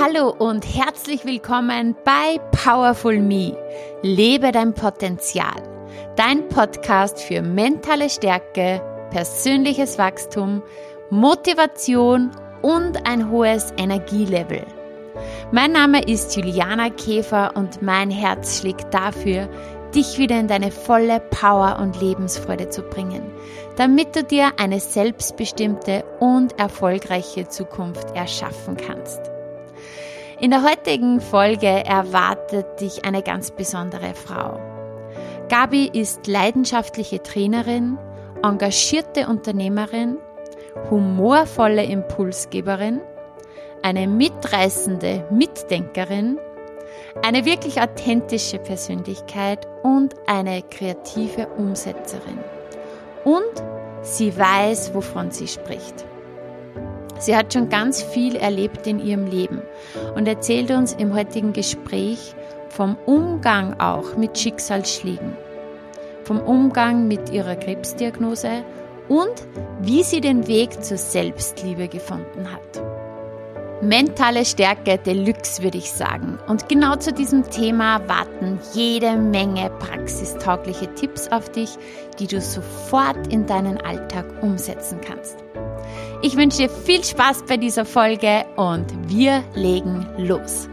Hallo und herzlich willkommen bei Powerful Me. Lebe dein Potenzial. Dein Podcast für mentale Stärke, persönliches Wachstum, Motivation und ein hohes Energielevel. Mein Name ist Juliana Käfer und mein Herz schlägt dafür, dich wieder in deine volle Power und Lebensfreude zu bringen, damit du dir eine selbstbestimmte und erfolgreiche Zukunft erschaffen kannst. In der heutigen Folge erwartet dich eine ganz besondere Frau. Gabi ist leidenschaftliche Trainerin, engagierte Unternehmerin, humorvolle Impulsgeberin, eine mitreißende Mitdenkerin, eine wirklich authentische Persönlichkeit und eine kreative Umsetzerin. Und sie weiß, wovon sie spricht. Sie hat schon ganz viel erlebt in ihrem Leben und erzählt uns im heutigen Gespräch vom Umgang auch mit Schicksalsschlägen, vom Umgang mit ihrer Krebsdiagnose und wie sie den Weg zur Selbstliebe gefunden hat. Mentale Stärke Deluxe, würde ich sagen. Und genau zu diesem Thema warten jede Menge praxistaugliche Tipps auf dich, die du sofort in deinen Alltag umsetzen kannst. Ich wünsche dir viel Spaß bei dieser Folge und wir legen los.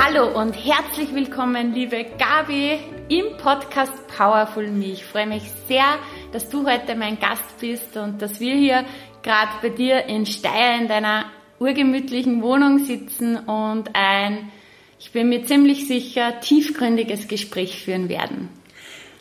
Hallo und herzlich willkommen, liebe Gabi, im Podcast Powerful Me. Ich freue mich sehr, dass du heute mein Gast bist und dass wir hier gerade bei dir in Steyr in deiner urgemütlichen Wohnung sitzen und ein, ich bin mir ziemlich sicher, tiefgründiges Gespräch führen werden.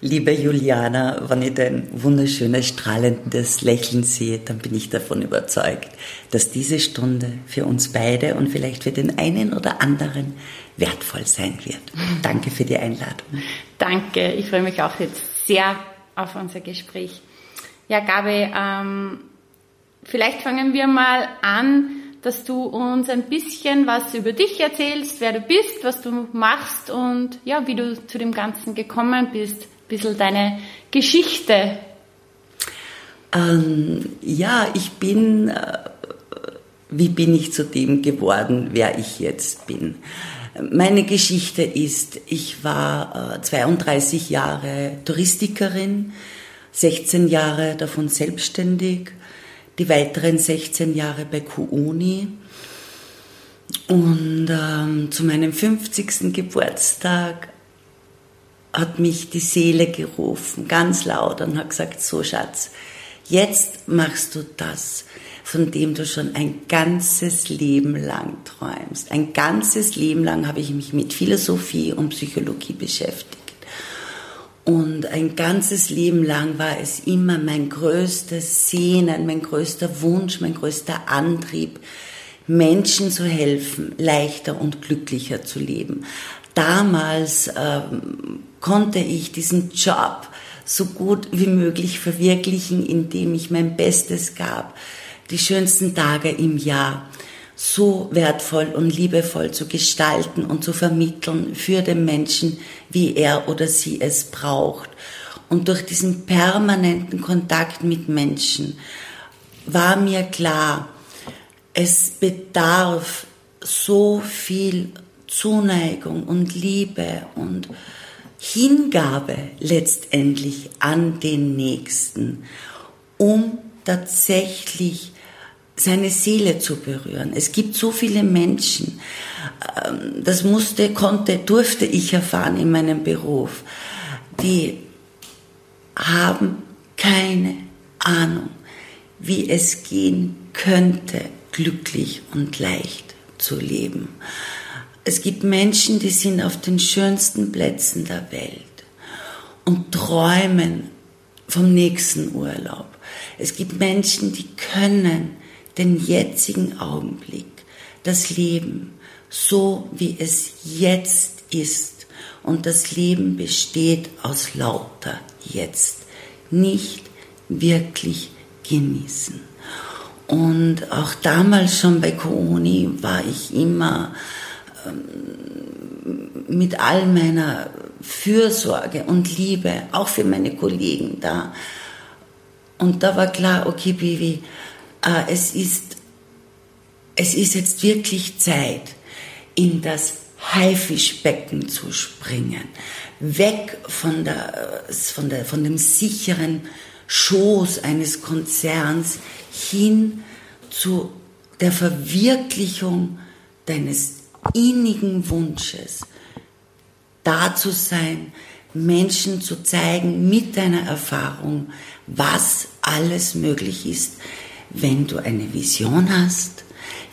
Liebe Juliana, wenn ich dein wunderschönes, strahlendes Lächeln sehe, dann bin ich davon überzeugt, dass diese Stunde für uns beide und vielleicht für den einen oder anderen wertvoll sein wird. Danke für die Einladung. Danke, ich freue mich auch jetzt sehr auf unser Gespräch. Ja, Gabi, ähm, vielleicht fangen wir mal an dass du uns ein bisschen was über dich erzählst, wer du bist, was du machst und ja, wie du zu dem Ganzen gekommen bist. Ein bisschen deine Geschichte. Ähm, ja, ich bin, äh, wie bin ich zu dem geworden, wer ich jetzt bin? Meine Geschichte ist, ich war äh, 32 Jahre Touristikerin, 16 Jahre davon selbstständig die weiteren 16 Jahre bei QUNI. Und ähm, zu meinem 50. Geburtstag hat mich die Seele gerufen, ganz laut, und hat gesagt, so Schatz, jetzt machst du das, von dem du schon ein ganzes Leben lang träumst. Ein ganzes Leben lang habe ich mich mit Philosophie und Psychologie beschäftigt. Und ein ganzes Leben lang war es immer mein größtes Sehnen, mein größter Wunsch, mein größter Antrieb, Menschen zu helfen, leichter und glücklicher zu leben. Damals ähm, konnte ich diesen Job so gut wie möglich verwirklichen, indem ich mein Bestes gab, die schönsten Tage im Jahr so wertvoll und liebevoll zu gestalten und zu vermitteln für den Menschen, wie er oder sie es braucht. Und durch diesen permanenten Kontakt mit Menschen war mir klar, es bedarf so viel Zuneigung und Liebe und Hingabe letztendlich an den Nächsten, um tatsächlich seine Seele zu berühren. Es gibt so viele Menschen, ähm, das musste, konnte, durfte ich erfahren in meinem Beruf, die haben keine Ahnung, wie es gehen könnte, glücklich und leicht zu leben. Es gibt Menschen, die sind auf den schönsten Plätzen der Welt und träumen vom nächsten Urlaub. Es gibt Menschen, die können den jetzigen Augenblick, das Leben, so wie es jetzt ist. Und das Leben besteht aus lauter Jetzt. Nicht wirklich genießen. Und auch damals schon bei Kooni war ich immer ähm, mit all meiner Fürsorge und Liebe, auch für meine Kollegen da. Und da war klar, okay, Bibi, es ist, es ist jetzt wirklich Zeit, in das Haifischbecken zu springen. Weg von, der, von, der, von dem sicheren Schoß eines Konzerns hin zu der Verwirklichung deines innigen Wunsches, da zu sein, Menschen zu zeigen mit deiner Erfahrung, was alles möglich ist, wenn du eine Vision hast,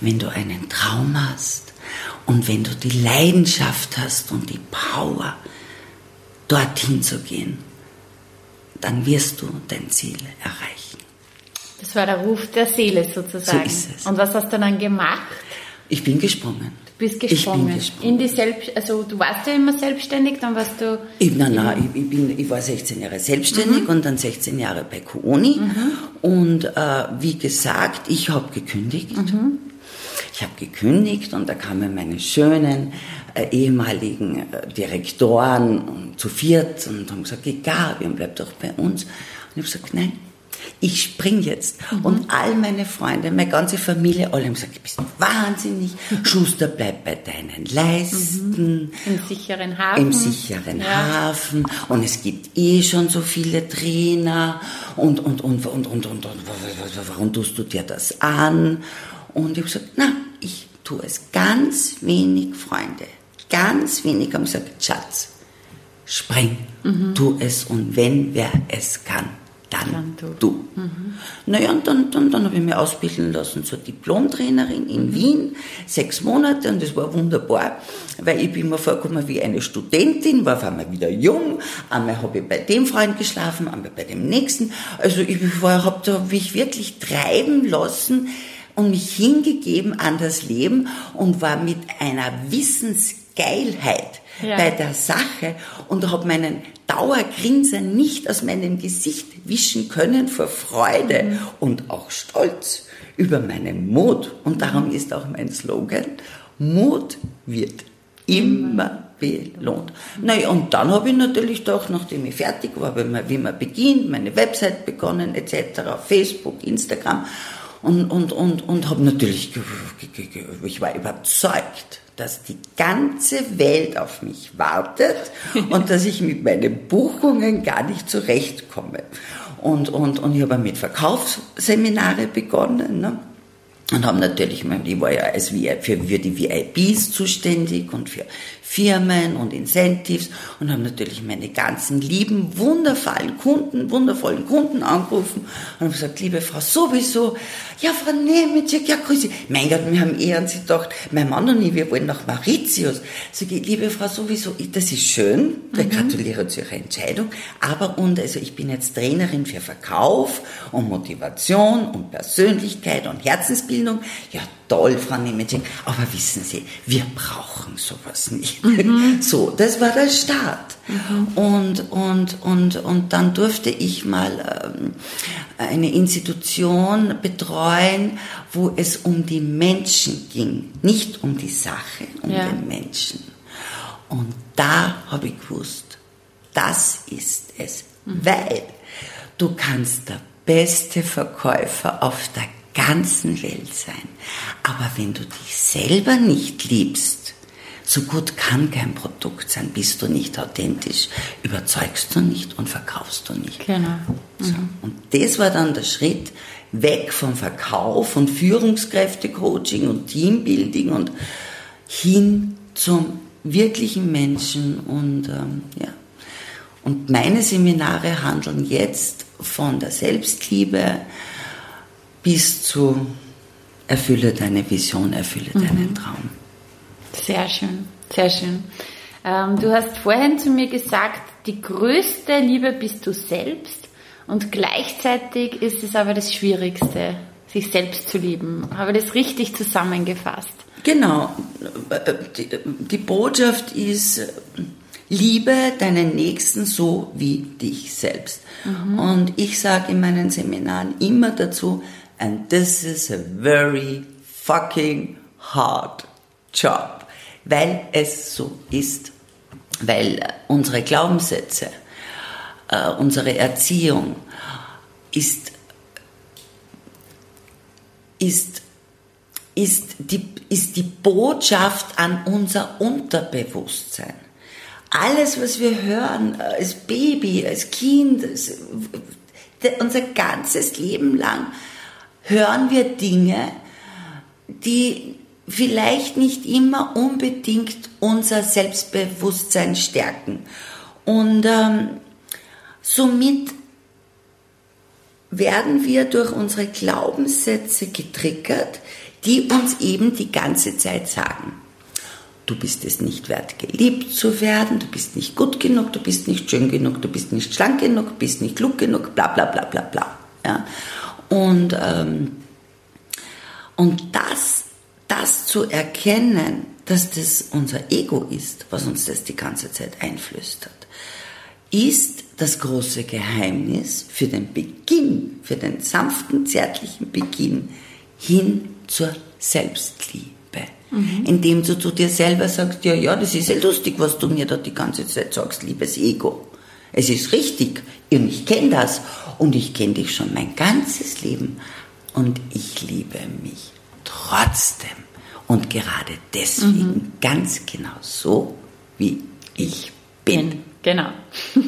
wenn du einen Traum hast und wenn du die Leidenschaft hast und die Power, dorthin zu gehen, dann wirst du dein Ziel erreichen. Das war der Ruf der Seele sozusagen. So ist es. Und was hast du dann gemacht? Ich bin gesprungen. Du bist gesprungen. Ich bin gesprungen. In die Selbst also du warst ja immer selbstständig, dann warst du. Ich, nein, nein, ich, ich, bin, ich war 16 Jahre selbstständig mhm. und dann 16 Jahre bei Kooni. Mhm. Und äh, wie gesagt, ich habe gekündigt. Mhm. Ich habe gekündigt und da kamen meine schönen äh, ehemaligen äh, Direktoren zu viert und haben gesagt, geh Gabi und bleib doch bei uns. Und ich habe gesagt, nein, ich spring jetzt. Mhm. Und all meine Freunde, meine ganze Familie, alle haben gesagt, du bist wahnsinnig. Schuster, bleib bei deinen Leisten. Mhm. Im sicheren Hafen. Im sicheren ja. Hafen. Und es gibt eh schon so viele Trainer. Und, und, und, und, und, und, und, warum tust du dir das an? Und ich habe gesagt, na, ich tue es. Ganz wenig Freunde, ganz wenig haben gesagt, Schatz, spring, mhm. tu es. Und wenn wer es kann, dann du. du. Mhm. Naja, und dann, dann, dann habe ich mich ausbilden lassen zur Diplomtrainerin in mhm. Wien, sechs Monate, und das war wunderbar, weil ich bin mir vorgekommen wie eine Studentin, war auf einmal wieder jung, einmal habe ich bei dem Freund geschlafen, einmal bei dem nächsten, also ich habe da mich wirklich treiben lassen und mich hingegeben an das Leben und war mit einer Wissensgeilheit ja. bei der Sache und habe meinen Dauergrinsen nicht aus meinem Gesicht wischen können vor Freude mhm. und auch Stolz über meinen Mut. Und darum ist auch mein Slogan, Mut wird immer belohnt. Naja, und dann habe ich natürlich doch, nachdem ich fertig war, wie man beginnt, meine Website begonnen, etc., Facebook, Instagram, und, und, und, und habe natürlich, ich war überzeugt, dass die ganze Welt auf mich wartet und dass ich mit meinen Buchungen gar nicht zurechtkomme. Und, und, und ich habe mit Verkaufsseminare begonnen. Ne? Und haben natürlich, ich war ja als für, für die VIPs zuständig und für Firmen und Incentives und haben natürlich meine ganzen lieben, wundervollen Kunden, wundervollen Kunden angerufen und haben gesagt, liebe Frau sowieso, ja Frau Nemetschek, ja grüße. Mein Gott, wir haben eher an sie gedacht, mein Mann und ich, wir wollen nach Mauritius. Sag ich, liebe Frau sowieso, das ist schön, ich mhm. gratuliere zu Ihrer Entscheidung, aber und, also ich bin jetzt Trainerin für Verkauf und Motivation und Persönlichkeit und Herzensbildung. Ja, toll, Frau Nemetschek, aber wissen Sie, wir brauchen sowas nicht. Mhm. So, das war der Start. Mhm. Und, und, und, und dann durfte ich mal ähm, eine Institution betreuen, wo es um die Menschen ging, nicht um die Sache, um ja. den Menschen. Und da habe ich gewusst, das ist es, mhm. weil du kannst der beste Verkäufer auf der ganzen Welt sein. Aber wenn du dich selber nicht liebst, so gut kann kein Produkt sein, bist du nicht authentisch, überzeugst du nicht und verkaufst du nicht. Genau. Mhm. So. Und das war dann der Schritt weg vom Verkauf und Führungskräftecoaching und Teambuilding und hin zum wirklichen Menschen und ähm, ja. Und meine Seminare handeln jetzt von der Selbstliebe, bis zu erfülle deine Vision, erfülle mhm. deinen Traum. Sehr schön, sehr schön. Ähm, du hast vorhin zu mir gesagt, die größte Liebe bist du selbst und gleichzeitig ist es aber das Schwierigste, sich selbst zu lieben. Habe ich das richtig zusammengefasst? Genau. Die, die Botschaft ist, liebe deinen Nächsten so wie dich selbst. Mhm. Und ich sage in meinen Seminaren immer dazu, And this is a very fucking hard job, weil es so ist. weil unsere Glaubenssätze, äh, unsere Erziehung ist, ist, ist, die, ist die Botschaft an unser Unterbewusstsein. Alles, was wir hören als Baby, als Kind, unser ganzes Leben lang, hören wir Dinge, die vielleicht nicht immer unbedingt unser Selbstbewusstsein stärken. Und ähm, somit werden wir durch unsere Glaubenssätze getriggert, die uns eben die ganze Zeit sagen, du bist es nicht wert, geliebt zu werden, du bist nicht gut genug, du bist nicht schön genug, du bist nicht schlank genug, du bist nicht klug genug, bla bla bla bla bla. Ja? Und, ähm, und das, das zu erkennen, dass das unser Ego ist, was uns das die ganze Zeit einflüstert, ist das große Geheimnis für den Beginn, für den sanften, zärtlichen Beginn hin zur Selbstliebe. Mhm. Indem du zu dir selber sagst, ja, ja, das ist ja lustig, was du mir da die ganze Zeit sagst, liebes Ego. Es ist richtig und ich kenne das und ich kenne dich schon mein ganzes Leben und ich liebe mich trotzdem und gerade deswegen mhm. ganz genau so, wie ich bin. Genau.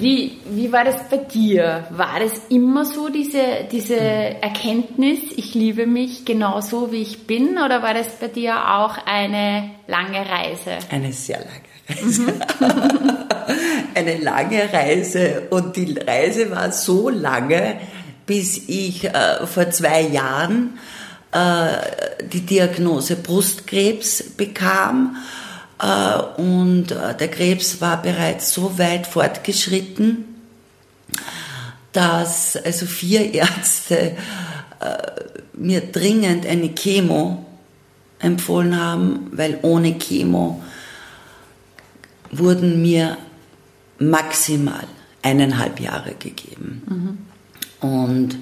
Wie, wie war das bei dir? War das immer so, diese, diese Erkenntnis, ich liebe mich genauso, wie ich bin? Oder war das bei dir auch eine lange Reise? Eine sehr lange Reise. Mhm. eine lange Reise. Und die Reise war so lange, bis ich äh, vor zwei Jahren äh, die Diagnose Brustkrebs bekam und äh, der Krebs war bereits so weit fortgeschritten, dass also vier Ärzte äh, mir dringend eine Chemo empfohlen haben, weil ohne Chemo wurden mir maximal eineinhalb Jahre gegeben. Mhm. Und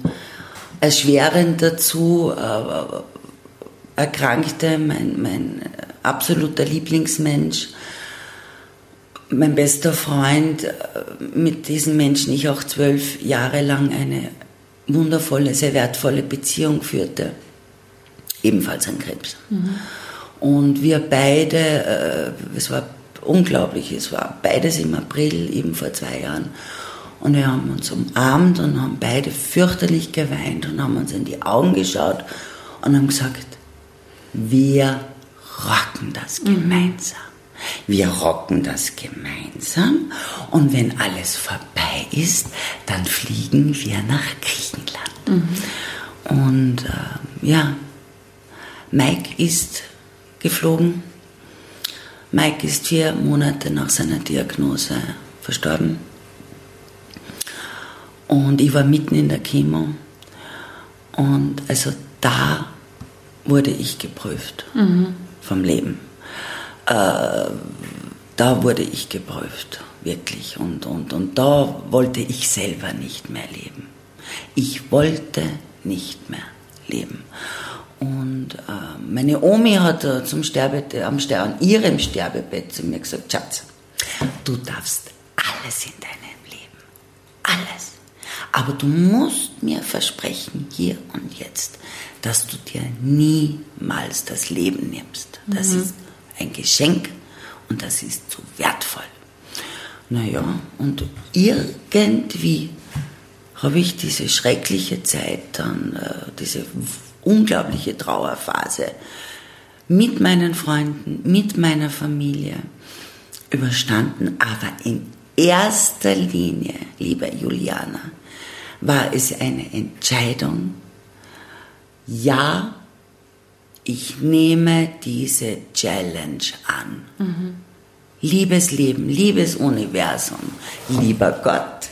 erschwerend dazu äh, erkrankte mein, mein absoluter Lieblingsmensch, mein bester Freund, äh, mit diesem Menschen ich auch zwölf Jahre lang eine wundervolle, sehr wertvolle Beziehung führte, ebenfalls an Krebs. Mhm. Und wir beide, äh, es war unglaublich, es war beides im April, eben vor zwei Jahren. Und wir haben uns umarmt und haben beide fürchterlich geweint und haben uns in die Augen geschaut und haben gesagt, wir rocken das mhm. gemeinsam. Wir rocken das gemeinsam und wenn alles vorbei ist, dann fliegen wir nach Griechenland. Mhm. Und äh, ja, Mike ist geflogen. Mike ist vier Monate nach seiner Diagnose verstorben. Und ich war mitten in der Chemo. Und also da wurde ich geprüft. Mhm vom Leben. Äh, da wurde ich geprüft, wirklich. Und, und, und da wollte ich selber nicht mehr leben. Ich wollte nicht mehr leben. Und äh, meine Omi hat äh, zum Sterbe, am Ster an ihrem Sterbebett zu mir gesagt, Schatz, du darfst alles in deinem Leben. Alles. Aber du musst mir versprechen, hier und jetzt, dass du dir niemals das Leben nimmst. Das mhm. ist ein Geschenk und das ist zu wertvoll. Naja, und irgendwie habe ich diese schreckliche Zeit dann, äh, diese unglaubliche Trauerphase mit meinen Freunden, mit meiner Familie überstanden. Aber in erster Linie, liebe Juliana, war es eine Entscheidung, ja, ich nehme diese Challenge an. Mhm. Liebes Leben, liebes Universum, lieber Gott,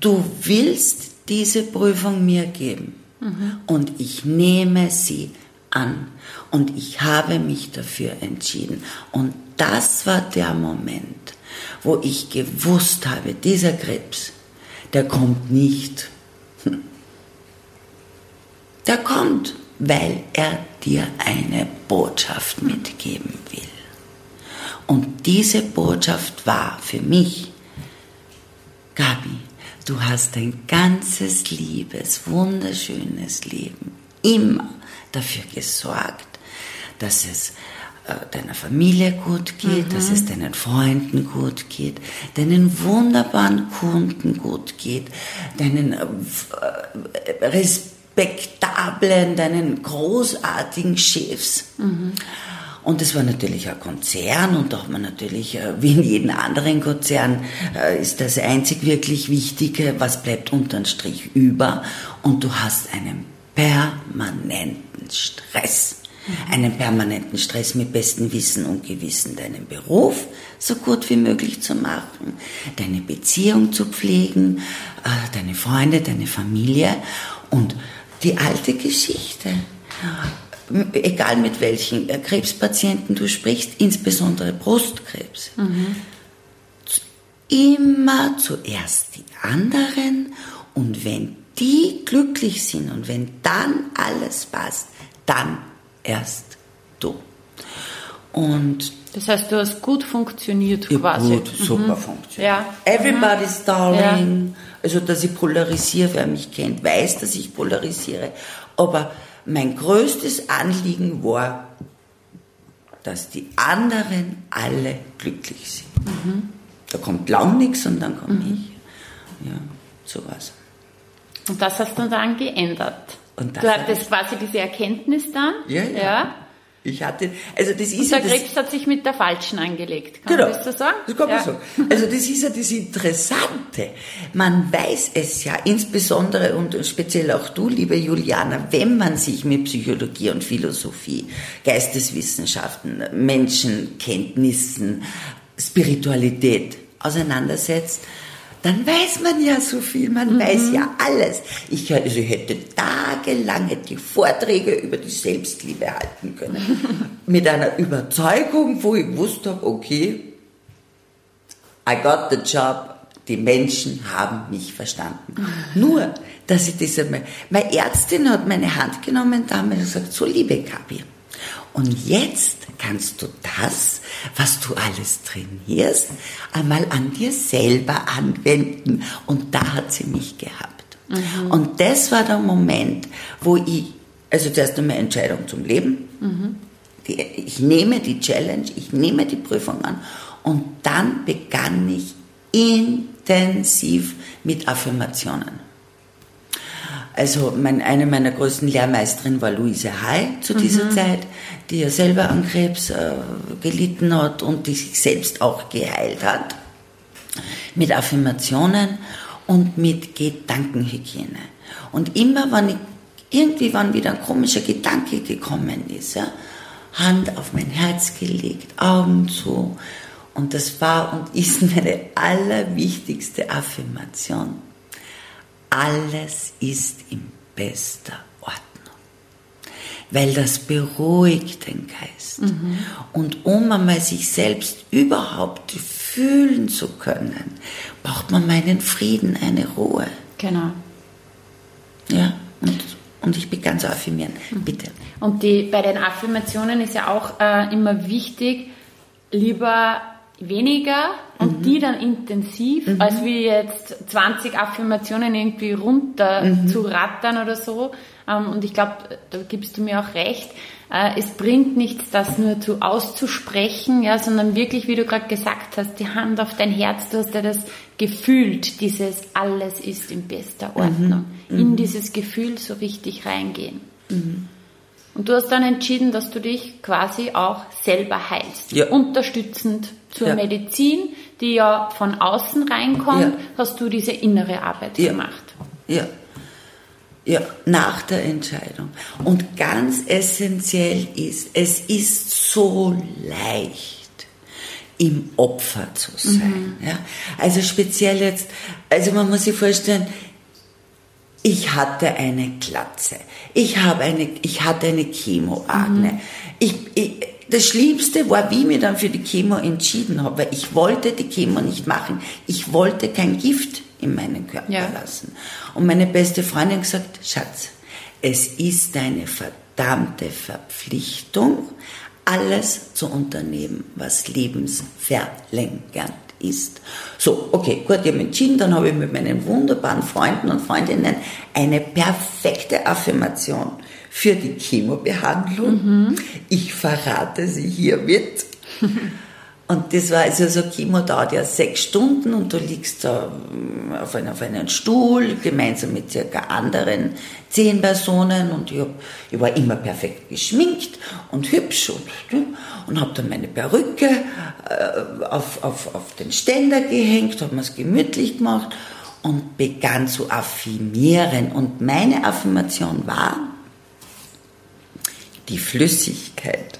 du willst diese Prüfung mir geben mhm. und ich nehme sie an und ich habe mich dafür entschieden. Und das war der Moment, wo ich gewusst habe, dieser Krebs, der kommt nicht der kommt weil er dir eine Botschaft mitgeben will. Und diese Botschaft war für mich, Gabi, du hast ein ganzes liebes, wunderschönes Leben immer dafür gesorgt, dass es äh, deiner Familie gut geht, mhm. dass es deinen Freunden gut geht, deinen wunderbaren Kunden gut geht, deinen äh, respektablen, deinen großartigen Chefs. Mhm. Und es war natürlich ein Konzern und auch man natürlich, äh, wie in jedem anderen Konzern, ist das einzig wirklich Wichtige, was bleibt unterm Strich über. Und du hast einen permanenten Stress einen permanenten Stress mit bestem Wissen und Gewissen deinen Beruf so gut wie möglich zu machen, deine Beziehung zu pflegen, äh, deine Freunde, deine Familie und die alte Geschichte. Egal mit welchen äh, Krebspatienten du sprichst, insbesondere Brustkrebs. Mhm. Immer zuerst die anderen und wenn die glücklich sind und wenn dann alles passt, dann erst du. Und das heißt, du hast gut funktioniert ja, quasi. Gut, super mhm. funktioniert. Ja. Everybody's mhm. darling. Ja. Also, dass ich polarisiere, wer mich kennt, weiß, dass ich polarisiere. Aber mein größtes Anliegen war, dass die anderen alle glücklich sind. Mhm. Da kommt lang nichts und dann komme mhm. ich. Ja, so was. Und das hast du dann geändert. Und das du hattest quasi diese Erkenntnis dann. Ja, ja. ja. Ich hatte, also das ist der ja Krebs das, hat sich mit der falschen angelegt. Kann genau, man das so sagen? Das kann man ja. sagen. Also das ist ja das Interessante. Man weiß es ja, insbesondere und speziell auch du, liebe Juliana, wenn man sich mit Psychologie und Philosophie, Geisteswissenschaften, Menschenkenntnissen, Spiritualität auseinandersetzt, dann weiß man ja so viel, man mhm. weiß ja alles. Ich, also ich hätte tagelang die Vorträge über die Selbstliebe halten können. Mit einer Überzeugung, wo ich wusste, okay, I got the job, die Menschen haben mich verstanden. Nur, dass ich das einmal, meine Ärztin hat meine Hand genommen damals und gesagt, so liebe Kabi, und jetzt kannst du das, was du alles trainierst, einmal an dir selber anwenden. Und da hat sie mich gehabt. Mhm. Und das war der Moment, wo ich, also zuerst einmal Entscheidung zum Leben, mhm. die, ich nehme die Challenge, ich nehme die Prüfung an und dann begann ich intensiv mit Affirmationen. Also mein, eine meiner größten Lehrmeisterinnen war Luise Hay zu dieser mhm. Zeit, die ja selber an Krebs äh, gelitten hat und die sich selbst auch geheilt hat. Mit Affirmationen und mit Gedankenhygiene. Und immer, wenn ich, irgendwie, wann wieder ein komischer Gedanke gekommen ist, ja, Hand auf mein Herz gelegt, Augen zu. Und das war und ist meine allerwichtigste Affirmation alles ist in bester Ordnung. Weil das beruhigt den Geist. Mhm. Und um einmal sich selbst überhaupt fühlen zu können, braucht man meinen Frieden, eine Ruhe. Genau. Ja, und, und ich begann zu affirmieren. Mhm. Bitte. Und die, bei den Affirmationen ist ja auch äh, immer wichtig, lieber weniger und mhm. die dann intensiv, mhm. als wie jetzt 20 Affirmationen irgendwie runter mhm. zu rattern oder so. Ähm, und ich glaube, da gibst du mir auch recht. Äh, es bringt nichts, das nur zu auszusprechen, ja, sondern wirklich, wie du gerade gesagt hast, die Hand auf dein Herz, du hast ja das gefühlt, dieses alles ist in bester mhm. Ordnung. In mhm. dieses Gefühl so richtig reingehen. Mhm. Und du hast dann entschieden, dass du dich quasi auch selber heilst. Ja. Unterstützend zur ja. Medizin, die ja von außen reinkommt, ja. hast du diese innere Arbeit ja. gemacht. Ja. Ja, nach der Entscheidung. Und ganz essentiell ist, es ist so leicht, im Opfer zu sein. Mhm. Ja? Also speziell jetzt, also man muss sich vorstellen, ich hatte eine Glatze, ich, habe eine, ich hatte eine Chemoakne. Mhm. Ich, ich, das Schlimmste war, wie ich mich dann für die Chemo entschieden habe, weil ich wollte die Chemo nicht machen. Ich wollte kein Gift in meinen Körper ja. lassen. Und meine beste Freundin gesagt, Schatz, es ist deine verdammte Verpflichtung, alles zu unternehmen, was lebensverlängernd ist. So, okay, gut, ich habe entschieden, dann habe ich mit meinen wunderbaren Freunden und Freundinnen eine perfekte Affirmation für die Chemobehandlung. Mhm. Ich verrate sie hiermit. Und das war also so, Chemo dauert ja sechs Stunden und du liegst da mm, auf, einem, auf einem Stuhl gemeinsam mit circa anderen zehn Personen und ich, hab, ich war immer perfekt geschminkt und hübsch und, und habe dann meine Perücke äh, auf, auf, auf den Ständer gehängt, habe mir es gemütlich gemacht und begann zu affirmieren. Und meine Affirmation war, die Flüssigkeit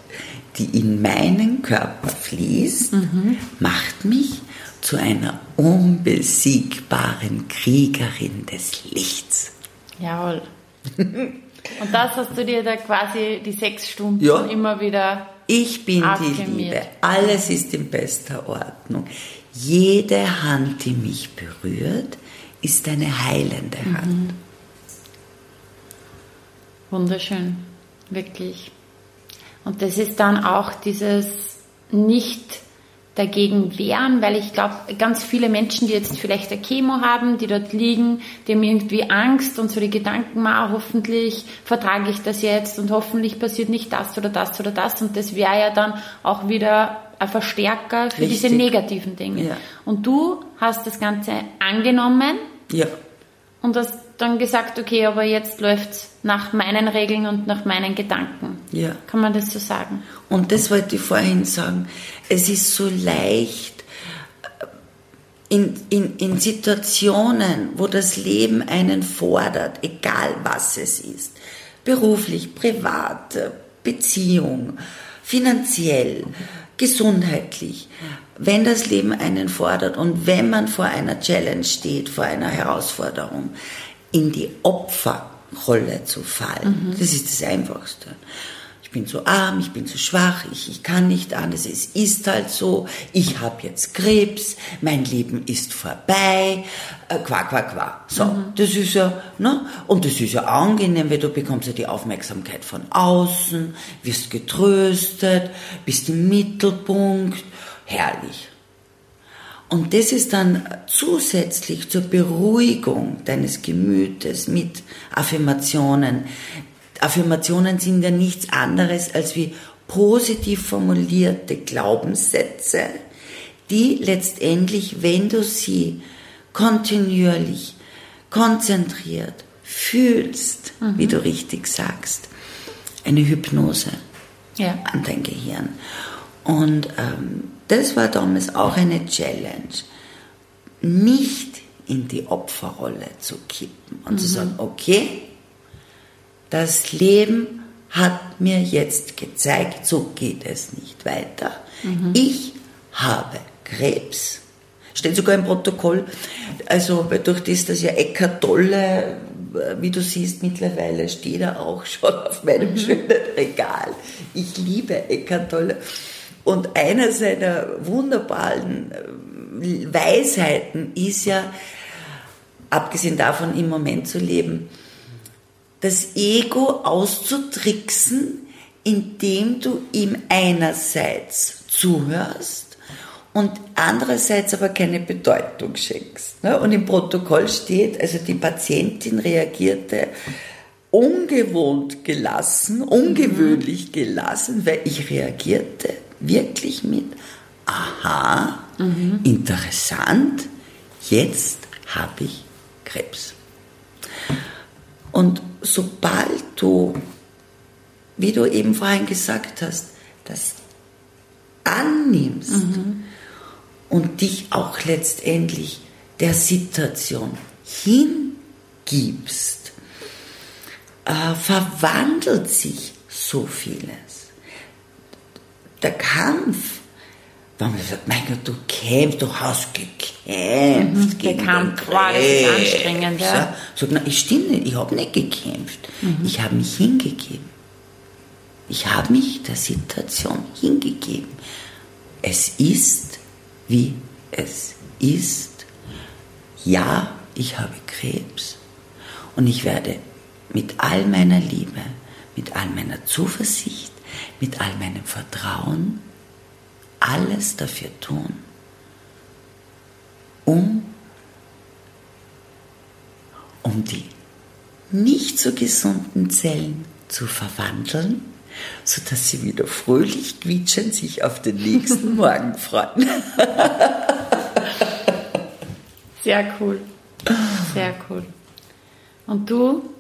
die in meinen Körper fließt, mhm. macht mich zu einer unbesiegbaren Kriegerin des Lichts. Jawohl. Und das hast du dir da quasi die sechs Stunden ja. immer wieder. Ich bin die Liebe. Alles ist in bester Ordnung. Jede Hand, die mich berührt, ist eine heilende Hand. Mhm. Wunderschön, wirklich. Und das ist dann auch dieses nicht dagegen wehren, weil ich glaube, ganz viele Menschen, die jetzt vielleicht eine Chemo haben, die dort liegen, die haben irgendwie Angst und so die Gedanken, ma, hoffentlich vertrage ich das jetzt und hoffentlich passiert nicht das oder das oder das und das wäre ja dann auch wieder ein Verstärker für Richtig. diese negativen Dinge. Ja. Und du hast das Ganze angenommen ja. und hast dann gesagt, okay, aber jetzt läuft es nach meinen Regeln und nach meinen Gedanken. Ja. Kann man das so sagen? Und das wollte ich vorhin sagen. Es ist so leicht, äh, in, in, in Situationen, wo das Leben einen fordert, egal was es ist, beruflich, privat, Beziehung, finanziell, gesundheitlich, wenn das Leben einen fordert und wenn man vor einer Challenge steht, vor einer Herausforderung, in die Opferrolle zu fallen. Mhm. Das ist das Einfachste. Ich bin zu arm, ich bin zu schwach, ich, ich kann nicht anders, es ist halt so, ich habe jetzt Krebs, mein Leben ist vorbei, äh, qua, qua, qua. So, mhm. das ist ja, ne? Und das ist ja angenehm, weil du bekommst ja die Aufmerksamkeit von außen, wirst getröstet, bist im Mittelpunkt, herrlich. Und das ist dann zusätzlich zur Beruhigung deines Gemütes mit Affirmationen. Affirmationen sind ja nichts anderes als wie positiv formulierte Glaubenssätze, die letztendlich, wenn du sie kontinuierlich, konzentriert fühlst, mhm. wie du richtig sagst, eine Hypnose ja. an dein Gehirn. Und ähm, das war damals auch eine Challenge, nicht in die Opferrolle zu kippen und mhm. zu sagen, okay, das Leben hat mir jetzt gezeigt, so geht es nicht weiter. Mhm. Ich habe Krebs. Steht sogar im Protokoll, also durch das, dass ja Eckart Tolle, wie du siehst, mittlerweile steht er auch schon auf meinem mhm. schönen Regal. Ich liebe Eckart Tolle. Und einer seiner wunderbaren äh, Weisheiten ist ja, abgesehen davon im Moment zu leben, das Ego auszutricksen, indem du ihm einerseits zuhörst und andererseits aber keine Bedeutung schenkst. Ne? Und im Protokoll steht, also die Patientin reagierte ungewohnt gelassen, ungewöhnlich gelassen, weil ich reagierte wirklich mit, aha, mhm. interessant, jetzt habe ich Krebs. Und sobald du, wie du eben vorhin gesagt hast, das annimmst mhm. und dich auch letztendlich der Situation hingibst, äh, verwandelt sich so vieles der Kampf. Wenn man sagt, mein Gott, du kämpfst, du hast gekämpft. Mhm, gegen gekämpft, wow, das ist anstrengend, ja. Sag, na, ich stimme nicht, ich habe nicht gekämpft. Mhm. Ich habe mich hingegeben. Ich habe mich der Situation hingegeben. Es ist, wie es ist. Ja, ich habe Krebs. Und ich werde mit all meiner Liebe mit all meiner Zuversicht, mit all meinem Vertrauen alles dafür tun, um, um die nicht so gesunden Zellen zu verwandeln, sodass sie wieder fröhlich quietschen, sich auf den nächsten Morgen freuen. Sehr cool. Sehr cool. Und du?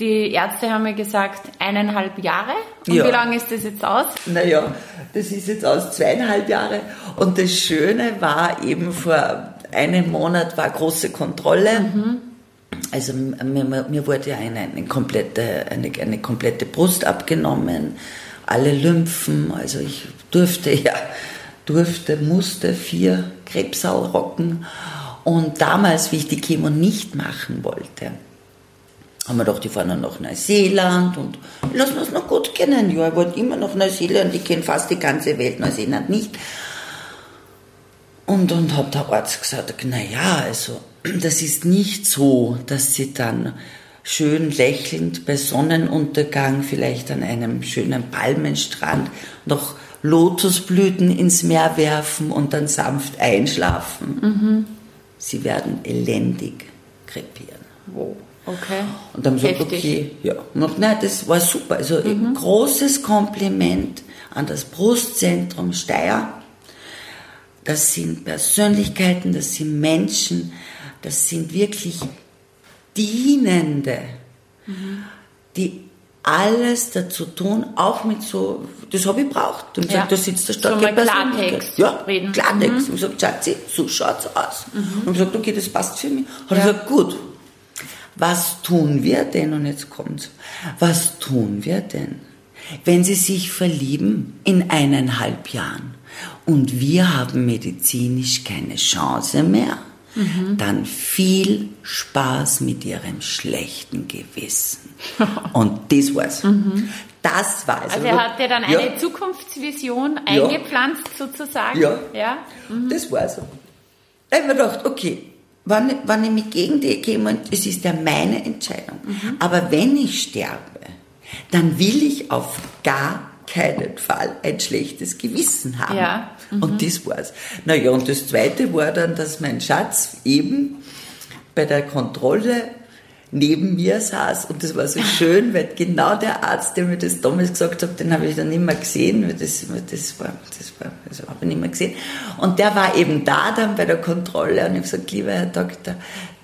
Die Ärzte haben mir gesagt, eineinhalb Jahre. Und ja. wie lange ist das jetzt aus? Naja, das ist jetzt aus zweieinhalb Jahre. Und das Schöne war eben vor einem Monat war große Kontrolle. Mhm. Also mir, mir, wurde ja eine, eine, komplette, eine, eine komplette Brust abgenommen, alle Lymphen. Also ich durfte ja, durfte, musste vier Krebsau rocken. Und damals, wie ich die Chemo nicht machen wollte, haben wir gedacht, die fahren dann nach Neuseeland und lassen uns noch gut kennen. Ja, ich wollte immer nach Neuseeland, ich kenne fast die ganze Welt, Neuseeland nicht. Und dann hat der Arzt gesagt, naja, also das ist nicht so, dass sie dann schön lächelnd bei Sonnenuntergang vielleicht an einem schönen Palmenstrand noch Lotusblüten ins Meer werfen und dann sanft einschlafen. Mhm. Sie werden elendig krepieren. Wow. Okay. Und dann gesagt, okay, ja. Und nein, das war super. Also mhm. ein großes Kompliment an das Brustzentrum Steyr. Das sind Persönlichkeiten, das sind Menschen, das sind wirklich Dienende, mhm. die alles dazu tun, auch mit so, das habe ich braucht. Und ja. da sitzt der starke so Klartext ja, reden. Klartext. Mhm. Und gesagt, Schatzi, so schaut's aus. Mhm. Und gesagt, okay, das passt für mich. Hat ja. gesagt, gut. Was tun wir denn? Und jetzt kommt's. Was tun wir denn, wenn Sie sich verlieben in eineinhalb Jahren und wir haben medizinisch keine Chance mehr? Mhm. Dann viel Spaß mit ihrem schlechten Gewissen. Und das war's. Mhm. Das war's. Also er hat ja dann eine ja. Zukunftsvision eingepflanzt ja. sozusagen. Ja, ja. Mhm. das war's. Ich habe mir gedacht, okay, wenn, wenn ich mich gegen die käme, es ist ja meine Entscheidung. Mhm. Aber wenn ich sterbe, dann will ich auf gar keinen Fall ein schlechtes Gewissen haben. Ja. Mhm. Und das war's. Naja, und das Zweite war dann, dass mein Schatz eben bei der Kontrolle neben mir saß und das war so schön, weil genau der Arzt, der mir das damals gesagt hat, den habe ich dann mehr gesehen, weil das, das war, das war, also habe ich nicht mehr gesehen. Und der war eben da dann bei der Kontrolle und ich habe gesagt, lieber Herr Doktor,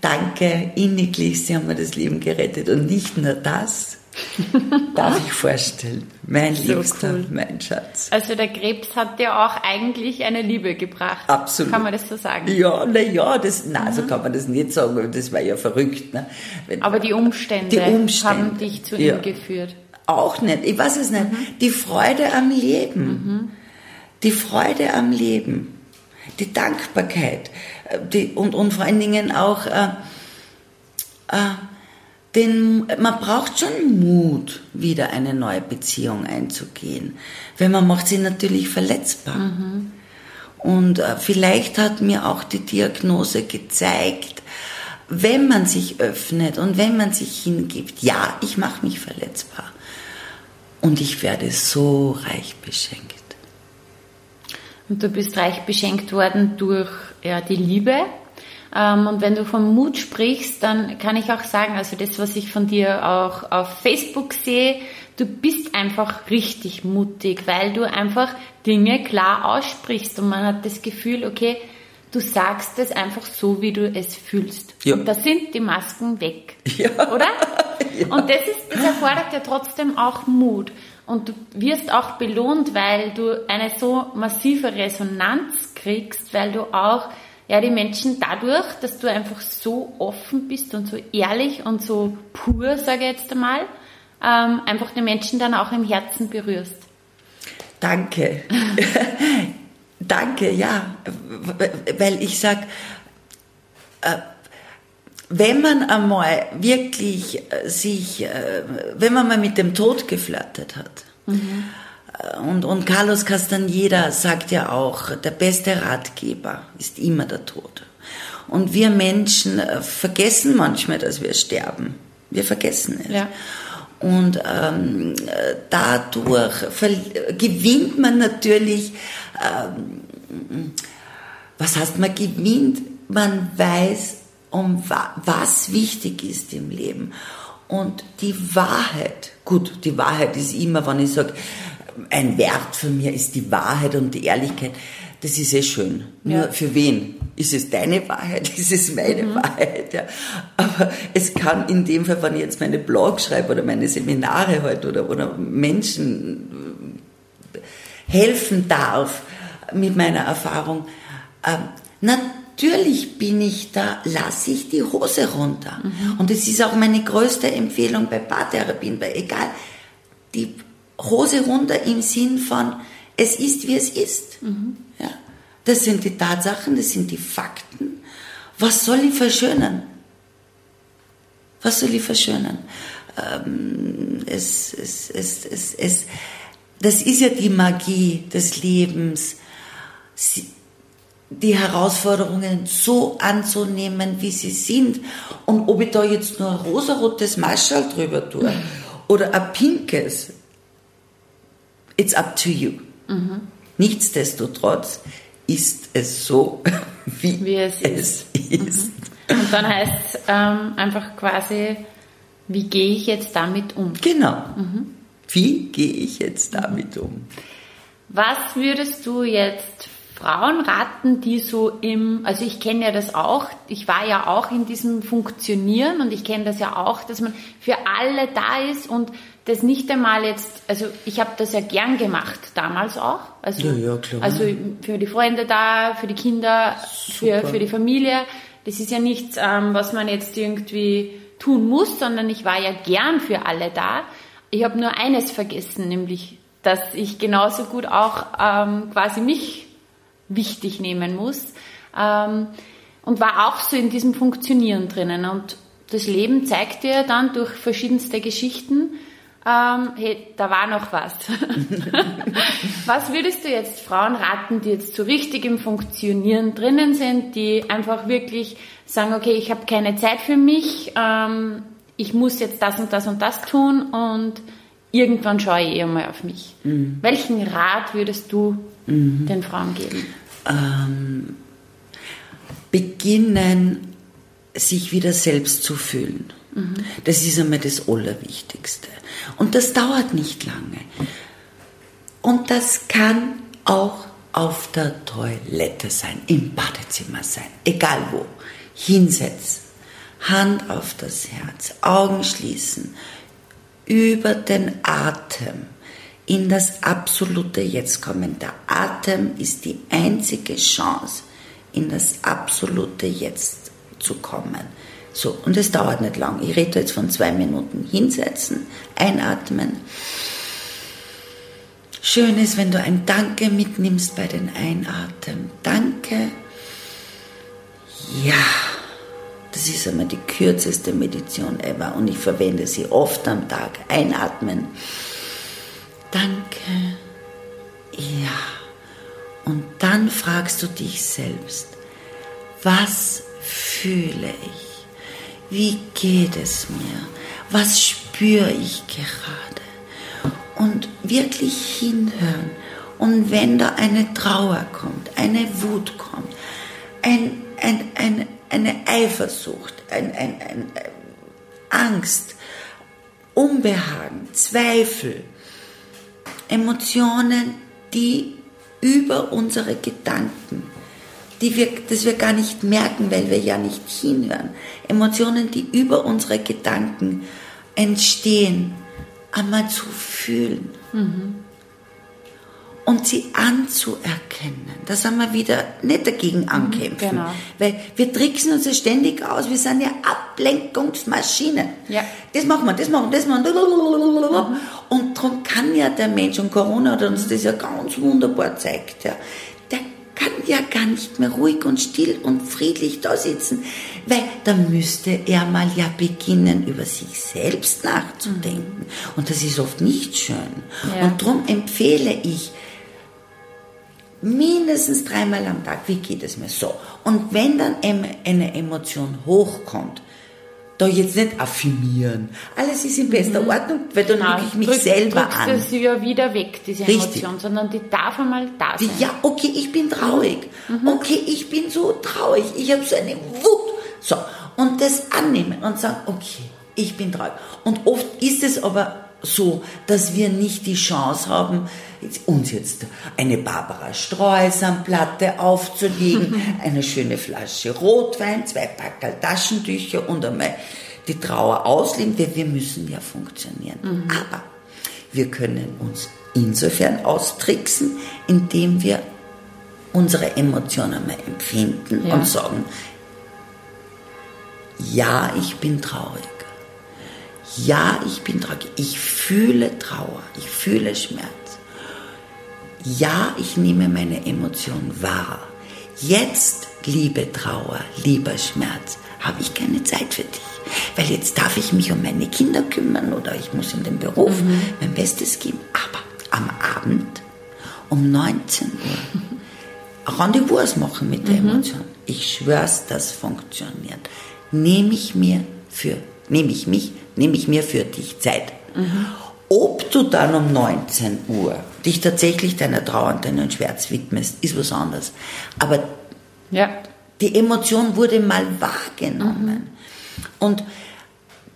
danke inniglich, Sie haben mir das Leben gerettet und nicht nur das, Darf ich vorstellen. Mein so Liebster, cool. mein Schatz. Also der Krebs hat dir auch eigentlich eine Liebe gebracht. Absolut. Kann man das so sagen? Ja, na ja, das, na, mhm. so kann man das nicht sagen. Das war ja verrückt. Ne? Wenn, Aber die Umstände, die Umstände, haben dich zu ja. ihm geführt. Auch nicht. Ich weiß es nicht. Mhm. Die Freude am Leben. Mhm. Die Freude am Leben. Die Dankbarkeit. Äh, die, und, und vor allen Dingen auch, äh, äh, den, man braucht schon Mut, wieder eine neue Beziehung einzugehen, weil man macht sie natürlich verletzbar. Mhm. Und äh, vielleicht hat mir auch die Diagnose gezeigt, wenn man sich öffnet und wenn man sich hingibt, ja, ich mache mich verletzbar. Und ich werde so reich beschenkt. Und du bist reich beschenkt worden durch ja, die Liebe, und wenn du vom Mut sprichst, dann kann ich auch sagen, also das, was ich von dir auch auf Facebook sehe, du bist einfach richtig mutig, weil du einfach Dinge klar aussprichst und man hat das Gefühl, okay, du sagst es einfach so, wie du es fühlst. Ja. Und da sind die Masken weg. Ja. Oder? Ja. Und das ist, das erfordert ja trotzdem auch Mut. Und du wirst auch belohnt, weil du eine so massive Resonanz kriegst, weil du auch ja, die Menschen dadurch, dass du einfach so offen bist und so ehrlich und so pur, sage ich jetzt einmal, ähm, einfach die Menschen dann auch im Herzen berührst. Danke. Danke, ja. Weil ich sag, äh, wenn man einmal wirklich äh, sich, äh, wenn man mal mit dem Tod geflirtet hat, mhm und, und Carlos Castaneda sagt ja auch, der beste Ratgeber ist immer der Tod. Und wir Menschen äh, vergessen manchmal, dass wir sterben. Wir vergessen es. Ja. Und ähm, dadurch gewinnt man natürlich, ähm, was heißt man gewinnt? Man weiß, um wa was wichtig ist im Leben. Und die Wahrheit, gut, die Wahrheit ist immer, wenn ich sage, ein Wert von mir ist die Wahrheit und die Ehrlichkeit. Das ist eh schön. Nur ja. für wen? Ist es deine Wahrheit? Ist es meine mhm. Wahrheit? Ja. Aber es kann in dem Fall, wenn ich jetzt meine Blog schreibe oder meine Seminare halt oder, oder Menschen helfen darf mit meiner Erfahrung, äh, natürlich bin ich da, lasse ich die Hose runter. Mhm. Und das ist auch meine größte Empfehlung bei Paartherapien, bei egal, die Hose runter im Sinn von, es ist, wie es ist. Mhm. Ja? Das sind die Tatsachen, das sind die Fakten. Was soll ich verschönern? Was soll ich verschönern? Ähm, es, es, es, es, es, das ist ja die Magie des Lebens, die Herausforderungen so anzunehmen, wie sie sind. Und ob ich da jetzt nur ein rosarotes Marschall drüber tue oder ein pinkes, it's up to you. Mhm. Nichtsdestotrotz ist es so, wie, wie es, es, ist. ist. Mhm. Und dann heißt es ähm, einfach quasi, wie gehe ich jetzt damit um? Genau. Mhm. Wie gehe ich jetzt damit um? Was würdest du jetzt Frauen raten, die so im, also ich kenne ja das auch, ich war ja auch in diesem Funktionieren und ich kenne das ja auch, dass man für alle da ist und das nicht einmal jetzt, also ich habe das ja gern gemacht damals auch, also, ja, ja, klar. also für die Freunde da, für die Kinder, für, für die Familie. Das ist ja nichts, ähm, was man jetzt irgendwie tun muss, sondern ich war ja gern für alle da. Ich habe nur eines vergessen, nämlich, dass ich genauso gut auch ähm, quasi mich wichtig nehmen muss. Ähm, und war auch so in diesem Funktionieren drinnen. Und das Leben zeigt dir dann durch verschiedenste Geschichten, ähm, hey, da war noch was. was würdest du jetzt Frauen raten, die jetzt so richtig im Funktionieren drinnen sind, die einfach wirklich sagen, okay, ich habe keine Zeit für mich, ähm, ich muss jetzt das und das und das tun und irgendwann schaue ich eher mal auf mich. Mhm. Welchen Rat würdest du mhm. den Frauen geben? Ähm, beginnen, sich wieder selbst zu fühlen. Das ist einmal das Allerwichtigste. Und das dauert nicht lange. Und das kann auch auf der Toilette sein, im Badezimmer sein, egal wo. Hinsetzen, Hand auf das Herz, Augen schließen, über den Atem in das absolute Jetzt kommen. Der Atem ist die einzige Chance, in das absolute Jetzt zu kommen. So, und es dauert nicht lang. Ich rede jetzt von zwei Minuten. Hinsetzen, einatmen. Schön ist, wenn du ein Danke mitnimmst bei den Einatmen. Danke. Ja, das ist einmal die kürzeste Meditation ever und ich verwende sie oft am Tag. Einatmen. Danke. Ja. Und dann fragst du dich selbst, was fühle ich? Wie geht es mir? Was spüre ich gerade? Und wirklich hinhören. Und wenn da eine Trauer kommt, eine Wut kommt, ein, ein, ein, eine Eifersucht, ein, ein, ein, Angst, Unbehagen, Zweifel, Emotionen, die über unsere Gedanken, die wir, das wir gar nicht merken, weil wir ja nicht hinhören. Emotionen, die über unsere Gedanken entstehen, einmal zu fühlen. Mhm und sie anzuerkennen. Das haben wir wieder nicht dagegen mhm, ankämpfen. Genau. Weil wir tricksen uns ja ständig aus. Wir sind ja Ablenkungsmaschinen. Ja. Das machen wir, das machen wir, das machen wir. Mhm. Und darum kann ja der Mensch, und Corona hat uns das ja ganz wunderbar gezeigt, ja, kann ja gar nicht mehr ruhig und still und friedlich da sitzen, weil da müsste er mal ja beginnen, über sich selbst nachzudenken. Mhm. Und das ist oft nicht schön. Ja. Und darum empfehle ich, mindestens dreimal am Tag, wie geht es mir so? Und wenn dann eine Emotion hochkommt, da jetzt nicht affirmieren. Alles ist in bester mhm. Ordnung, weil dann drücke ich mich drück, selber an. sie ja wieder weg, diese Richtig. Emotion, sondern die darf einmal da sein. Ja, okay, ich bin traurig. Mhm. Okay, ich bin so traurig. Ich habe so eine Wut. So, und das annehmen und sagen, okay, ich bin traurig. Und oft ist es aber so, dass wir nicht die Chance haben, uns jetzt eine Barbara Streusand-Platte aufzulegen, eine schöne Flasche Rotwein, zwei Packerl Taschentücher und einmal die Trauer ausleben, weil wir müssen ja funktionieren. Aber wir können uns insofern austricksen, indem wir unsere Emotionen mal empfinden Ja. und sagen, ja, ich bin traurig. Ja, ich bin traurig. Ich fühle Trauer. Ich fühle Schmerz. Ja, ich nehme meine Emotion wahr. Jetzt, liebe Trauer, lieber Schmerz, habe ich keine Zeit für dich. Weil jetzt darf ich mich um meine Kinder kümmern oder ich muss in den Beruf mein Bestes geben. Aber am Abend um 19 Uhr Rendezvous ausmachen mit der Emotion. Ich schwör's, das funktioniert. Nehme ich mir für, nehme ich mich, nehme ich mir für dich Zeit. Ob du dann um 19 Uhr dich tatsächlich deiner Trauer und deinem Schmerz widmest, ist was anderes. Aber Ja. die Emotion wurde mal wahrgenommen. Und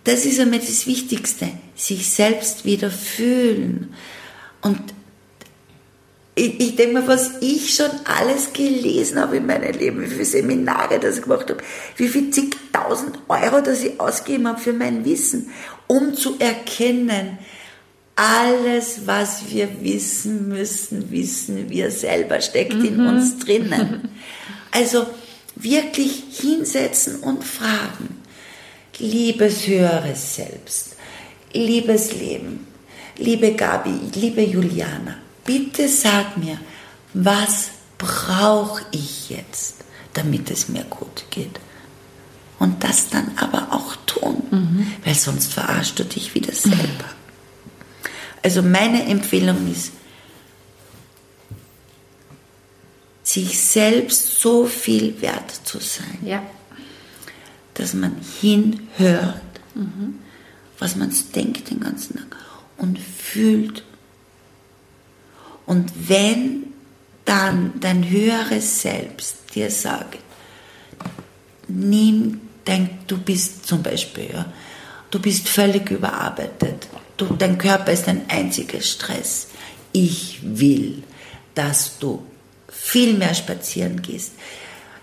das ist einmal das Wichtigste, sich selbst wieder fühlen. Und ich, ich denke mir, was ich schon alles gelesen habe in meinem Leben, wie viele Seminare das ich gemacht habe, wie viel zigtausend Euro, das ich ausgegeben habe für mein Wissen, um zu erkennen, alles, was wir wissen müssen, wissen wir selber, steckt in uns drinnen. Also wirklich hinsetzen und fragen. Liebes höheres Selbst, liebes Leben, liebe Gabi, liebe Juliana, bitte sag mir, was brauche ich jetzt, damit es mir gut geht? Und das dann aber auch tun, weil sonst verarschst du dich wieder selber. Also meine Empfehlung ist, sich selbst so viel wert zu sein, Ja. dass man hinhört, was man denkt den ganzen Tag und fühlt. Und wenn dann dein höheres Selbst dir sagt, nimm dein, du bist zum Beispiel, ja, du bist völlig überarbeitet, du, dein Körper ist ein einziger Stress. Ich will, dass du viel mehr spazieren gehst.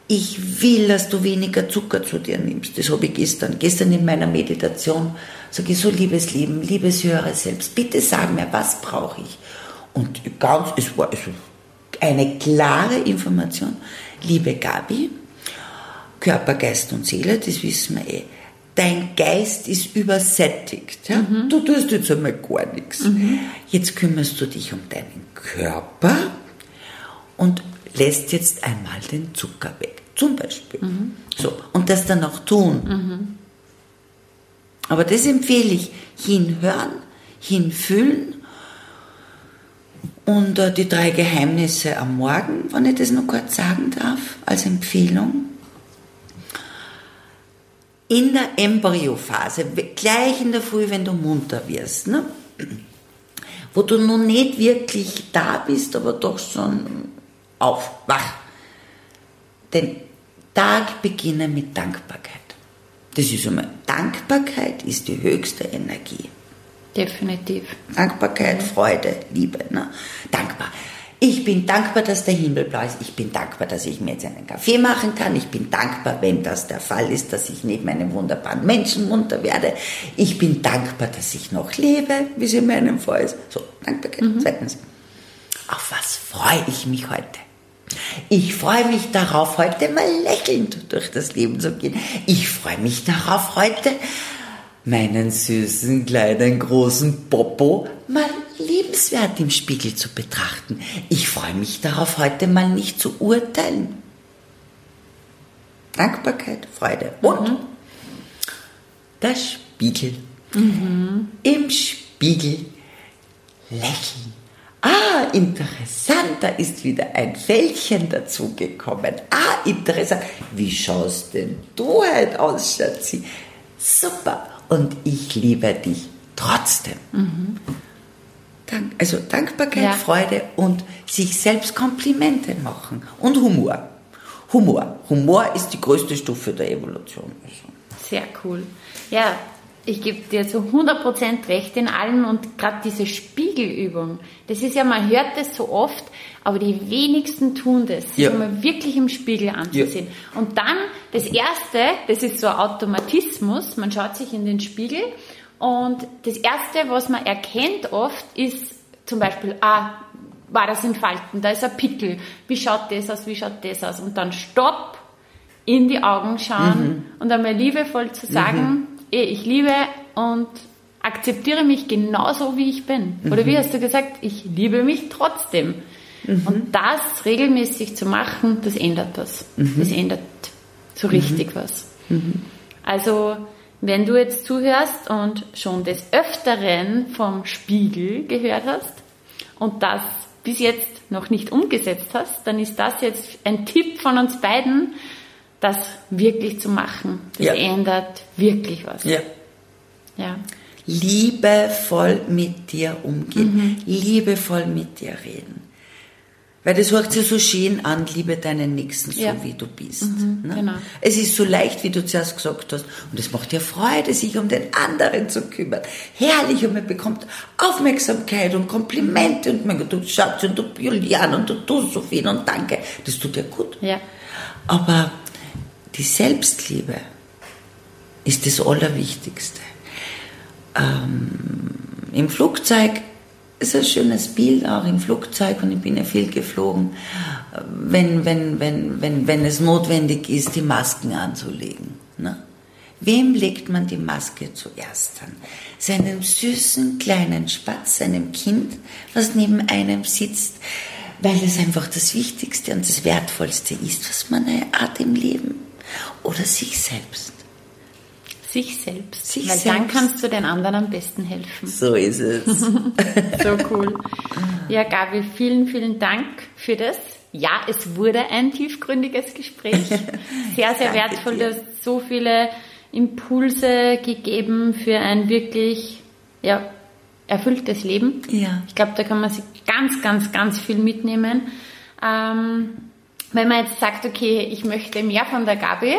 Ich will, dass du weniger Zucker zu dir nimmst. Das habe ich gestern. Gestern in meiner Meditation sage ich so, liebes Leben, liebes höheres Selbst, bitte sag mir, was brauche ich? Und ganz, es war also eine klare Information. Liebe Gabi, Körper, Geist und Seele, das wissen wir eh. Dein Geist ist übersättigt. Ja? Du tust jetzt einmal gar nichts. Jetzt kümmerst du dich um deinen Körper und lässt jetzt einmal den Zucker weg. Zum Beispiel. So. Und das dann auch tun. Aber das empfehle ich. Hinhören, hinfühlen und äh, die drei Geheimnisse am Morgen, wenn ich das noch kurz sagen darf, als Empfehlung. In der Embryophase, gleich in der Früh, wenn du munter wirst, ne? wo du noch nicht wirklich da bist, aber doch schon auf, wach. Den Tag beginnen mit Dankbarkeit. Das ist einmal, Dankbarkeit ist die höchste Energie. Definitiv. Dankbarkeit, Freude, Liebe. Ne? Dankbar. Ich bin dankbar, dass der Himmel blau ist. Ich bin dankbar, dass ich mir jetzt einen Kaffee machen kann. Ich bin dankbar, wenn das der Fall ist, dass ich neben einem wunderbaren Menschen munter werde. Ich bin dankbar, dass ich noch lebe, wie es in meinem Fall ist. So, Dankbarkeit. Zweitens, auf was freue ich mich heute? Ich freue mich darauf, heute mal lächelnd durch das Leben zu gehen. Ich freue mich darauf, heute meinen süßen, kleinen, großen Popo mal liebenswert im Spiegel zu betrachten. Ich freue mich darauf, heute mal nicht zu urteilen. Dankbarkeit, Freude und der Spiegel. Im Spiegel lächeln. Ah, interessant, da ist wieder ein Fältchen dazugekommen. Ah, interessant. Wie schaust denn du heute aus, Schatzi? super. Und ich liebe dich trotzdem. Dank, also Dankbarkeit, Ja. Freude und sich selbst Komplimente machen. Und Humor. Humor. Humor ist die größte Stufe der Evolution. Sehr cool. Ja, ich gebe dir zu 100% recht in allem und gerade diese Spiegelübung, das ist ja, man hört das so oft, aber die wenigsten tun das, sich Ja. mal wirklich im Spiegel anzusehen. Und dann das Erste, das ist so Automatismus, man schaut sich in den Spiegel und das Erste, was man erkennt oft, ist zum Beispiel, ah, war das in Falten, da ist ein Pickel, wie schaut das aus, wie schaut das aus? Und dann stopp, in die Augen schauen und einmal liebevoll zu sagen, eh, ich liebe und akzeptiere mich genauso, wie ich bin. Oder wie hast du gesagt, ich liebe mich trotzdem. Und das regelmäßig zu machen, das ändert was. Das ändert so richtig was. Also, wenn du jetzt zuhörst und schon des Öfteren vom Spiegel gehört hast und das bis jetzt noch nicht umgesetzt hast, dann ist das jetzt ein Tipp von uns beiden, das wirklich zu machen. Das Ja. ändert wirklich was. Ja. Ja. Liebevoll mit dir umgehen. Liebevoll mit dir reden. Weil das hört sich so schön an, liebe deinen Nächsten so, Ja. wie du bist. ne? genau. Es ist so leicht, wie du zuerst gesagt hast. Und es macht dir Freude, sich um den anderen zu kümmern. Herrlich, und man bekommt Aufmerksamkeit und Komplimente. Und man du Schatz und du Julian und du tust so viel und danke. Das tut dir gut. Ja. Aber die Selbstliebe ist das Allerwichtigste. Ähm, Im Flugzeug ist ein schönes Bild, auch im Flugzeug, und ich bin ja viel geflogen, wenn, wenn, wenn, wenn, wenn es notwendig ist, die Masken anzulegen. Ne? Wem legt man die Maske zuerst an? Seinem süßen kleinen Spatz, seinem Kind, was neben einem sitzt, weil es einfach das Wichtigste und das Wertvollste ist, was man hat im Leben. Oder sich selbst. Sich selbst. Sich Weil dann selbst. kannst du den anderen am besten helfen. So ist es. So cool. Ja, Gabi, vielen, vielen Dank für das. Ja, es wurde ein tiefgründiges Gespräch. Sehr, sehr wertvoll. dir. Du hast so viele Impulse gegeben für ein wirklich ja, erfülltes Leben. Ja. Ich glaube, da kann man sich ganz, ganz, ganz viel mitnehmen. Ähm, wenn man jetzt sagt, okay, ich möchte mehr von der Gabi,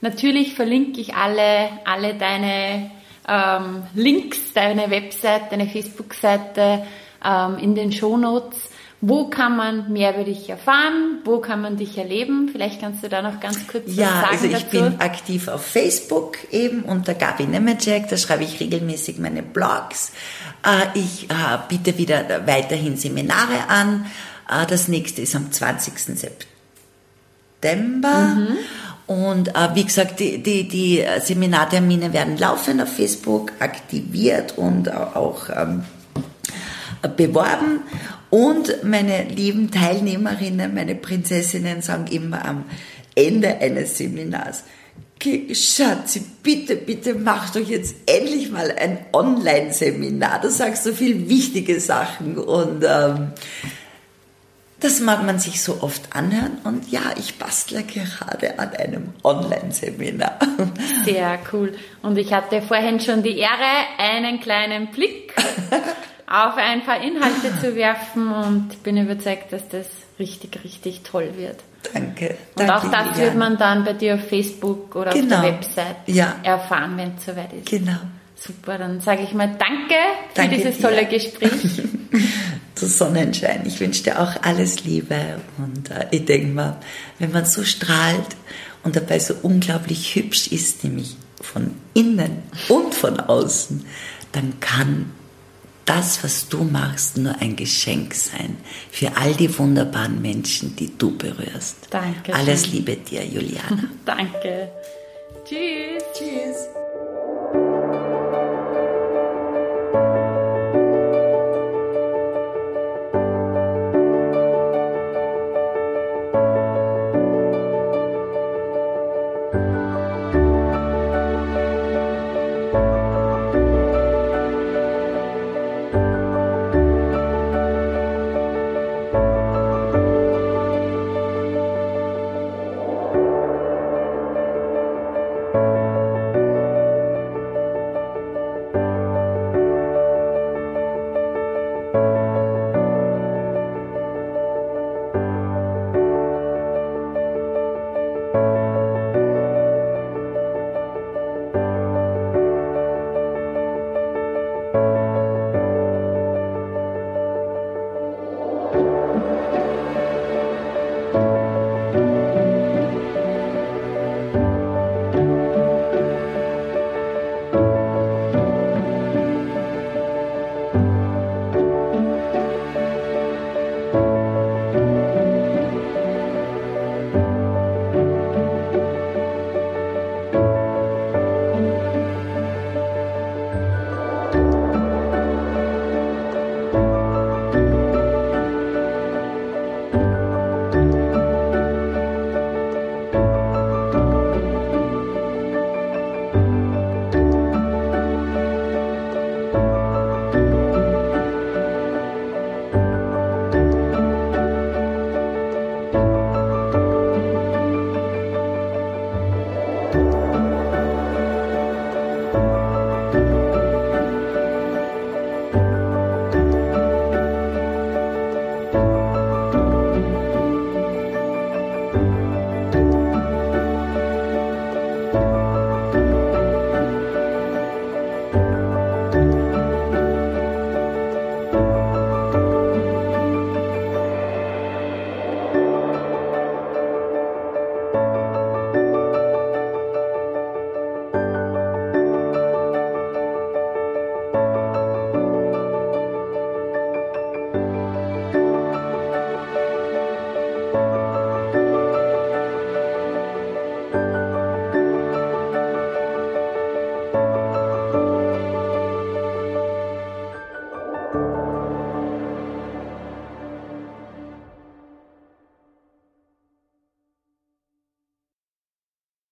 natürlich verlinke ich alle, alle deine ähm, Links, deine Website, deine Facebook-Seite ähm, in den Shownotes. Wo kann man mehr über dich erfahren? Wo kann man dich erleben? Vielleicht kannst du da noch ganz kurz was Ja, sagen also ich dazu. bin aktiv auf Facebook eben unter Gabi Nemeczek, da schreibe ich regelmäßig meine Blogs. Äh, Ich äh, biete wieder weiterhin Seminare an. Äh, Das nächste ist am 20. September. Und äh, wie gesagt, die, die, die Seminartermine werden laufend auf Facebook aktiviert und auch ähm, beworben. Und meine lieben Teilnehmerinnen, meine Prinzessinnen sagen immer am Ende eines Seminars, "Ge- Schatzi, bitte, bitte mach doch jetzt endlich mal ein Online-Seminar. Du sagst so viel wichtige Sachen und ähm, das mag man sich so oft anhören. Und ja, ich bastle gerade an einem Online-Seminar. Sehr cool. Und ich hatte vorhin schon die Ehre, einen kleinen Blick auf ein paar Inhalte zu werfen und bin überzeugt, dass das richtig, richtig toll wird. Danke. Und Danke, auch das Juliane. wird man dann bei dir auf Facebook oder Genau. auf der Website Ja. erfahren, wenn es soweit ist. Genau. Super, dann sage ich mal Danke für Danke dieses dir. tolle Gespräch. Du Sonnenschein, ich wünsche dir auch alles Liebe und äh, ich denke mal, wenn man so strahlt und dabei so unglaublich hübsch ist, nämlich von innen und von außen, dann kann das, was du machst, nur ein Geschenk sein für all die wunderbaren Menschen, die du berührst. Danke Alles. Liebe dir, Juliana. Danke. Tschüss. Tschüss.